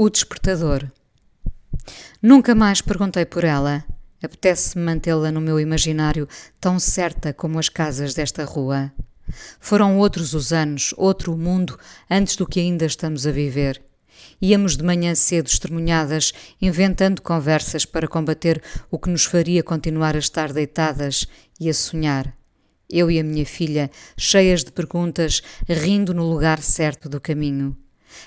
O despertador. Nunca mais perguntei por ela. Apetece-me mantê-la no meu imaginário tão certa como as casas desta rua. Foram outros os anos, outro o mundo, antes do que ainda estamos a viver. Íamos de manhã cedo estremunhadas, inventando conversas para combater o que nos faria continuar a estar deitadas e a sonhar. Eu e a minha filha, cheias de perguntas, rindo no lugar certo do caminho.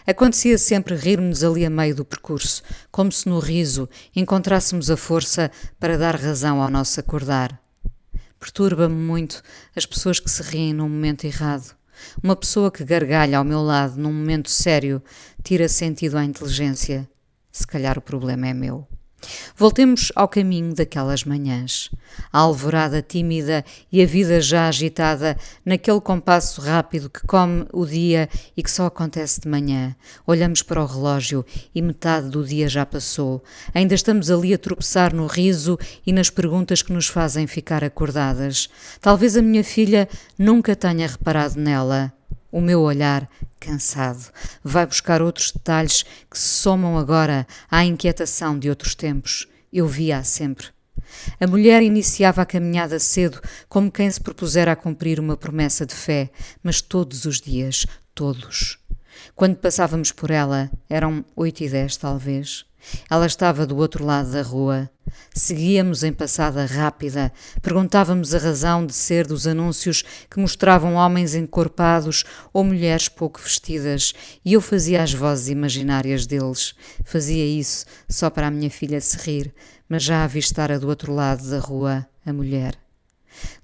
Acontecia sempre rirmos ali a meio do percurso, como se no riso encontrássemos a força para dar razão ao nosso acordar. Perturba-me muito as pessoas que se riem num momento errado. Uma pessoa que gargalha ao meu lado num momento sério tira sentido à inteligência. Se calhar o problema é meu. Voltemos ao caminho daquelas manhãs. A alvorada tímida e a vida já agitada, naquele compasso rápido que come o dia e que só acontece de manhã. Olhamos para o relógio e metade do dia já passou. Ainda estamos ali a tropeçar no riso e nas perguntas que nos fazem ficar acordadas. Talvez a minha filha nunca tenha reparado nela. O meu olhar, cansado, vai buscar outros detalhes que se somam agora à inquietação de outros tempos. Eu via-a sempre. A mulher iniciava a caminhada cedo, como quem se propusera a cumprir uma promessa de fé, mas todos os dias, todos. Quando passávamos por ela, eram oito e dez, talvez. Ela estava do outro lado da rua. Seguíamos em passada rápida, perguntávamos a razão de ser dos anúncios que mostravam homens encorpados ou mulheres pouco vestidas, e eu fazia as vozes imaginárias deles. Fazia isso só para a minha filha se rir, mas já avistara do outro lado da rua a mulher.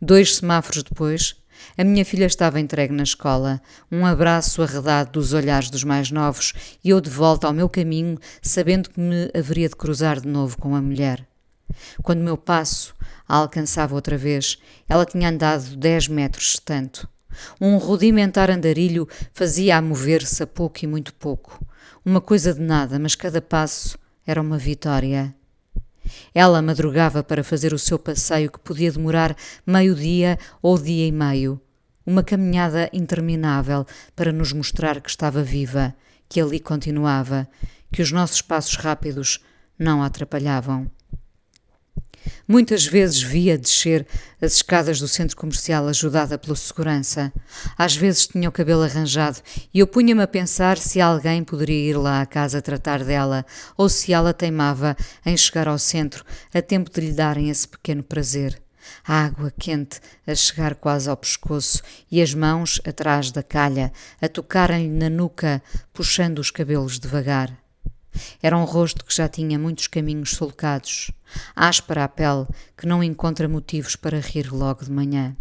Dois semáforos depois, a minha filha estava entregue na escola, um abraço arredado dos olhares dos mais novos e eu de volta ao meu caminho, sabendo que me haveria de cruzar de novo com a mulher. Quando meu passo a alcançava outra vez, ela tinha andado dez metros tanto. Um rudimentar andarilho fazia-a mover-se a pouco e muito pouco. Uma coisa de nada, mas cada passo era uma vitória. Ela madrugava para fazer o seu passeio que podia demorar meio-dia ou dia e meio. Uma caminhada interminável para nos mostrar que estava viva, que ali continuava, que os nossos passos rápidos não a atrapalhavam. Muitas vezes via descer as escadas do centro comercial ajudada pela segurança. Às vezes tinha o cabelo arranjado e eu punha-me a pensar se alguém poderia ir lá à casa tratar dela ou se ela teimava em chegar ao centro a tempo de lhe darem esse pequeno prazer. A água quente a chegar quase ao pescoço e as mãos atrás da calha a tocarem-lhe na nuca, puxando os cabelos devagar. Era um rosto que já tinha muitos caminhos sulcados, áspera a pele que não encontra motivos para rir logo de manhã.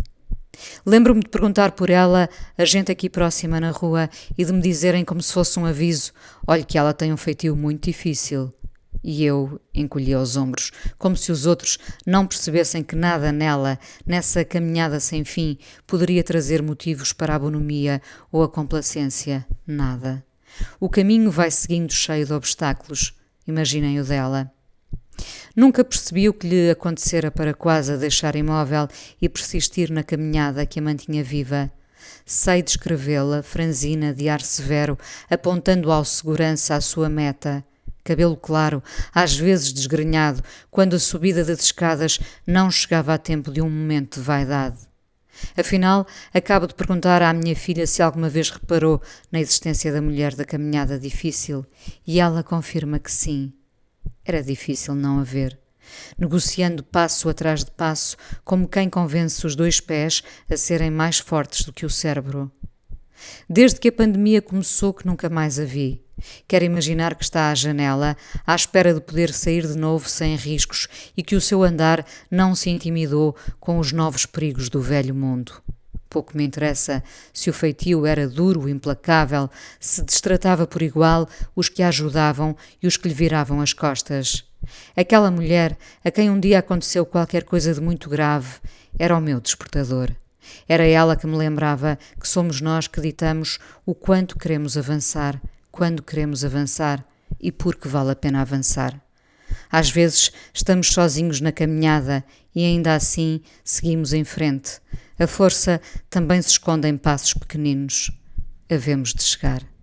Lembro-me de perguntar por ela a gente aqui próxima na rua e de me dizerem como se fosse um aviso: olhe que ela tem um feitio muito difícil. E eu encolhia os ombros, como se os outros não percebessem que nada nela, nessa caminhada sem fim, poderia trazer motivos para a bonomia ou a complacência. Nada. O caminho vai seguindo cheio de obstáculos. Imaginem o dela. Nunca percebi o que lhe acontecera para quase a deixar imóvel e persistir na caminhada que a mantinha viva. Sei descrevê-la, franzina, de ar severo, apontando ao segurança a sua meta. Cabelo claro, às vezes desgrenhado, quando a subida das escadas não chegava a tempo de um momento de vaidade. Afinal, acabo de perguntar à minha filha se alguma vez reparou na existência da mulher da caminhada difícil e ela confirma que sim. Era difícil não haver. Negociando passo atrás de passo, como quem convence os dois pés a serem mais fortes do que o cérebro. Desde que a pandemia começou, que nunca mais a vi. Quer imaginar que está à janela, à espera de poder sair de novo sem riscos e que o seu andar não se intimidou com os novos perigos do velho mundo. Pouco me interessa se o feitio era duro, implacável, se destratava por igual os que a ajudavam e os que lhe viravam as costas. Aquela mulher a quem um dia aconteceu qualquer coisa de muito grave era o meu despertador. Era ela que me lembrava que somos nós que ditamos o quanto queremos avançar quando queremos avançar e por que vale a pena avançar. Às vezes estamos sozinhos na caminhada e ainda assim seguimos em frente. A força também se esconde em passos pequeninos. Havemos de chegar.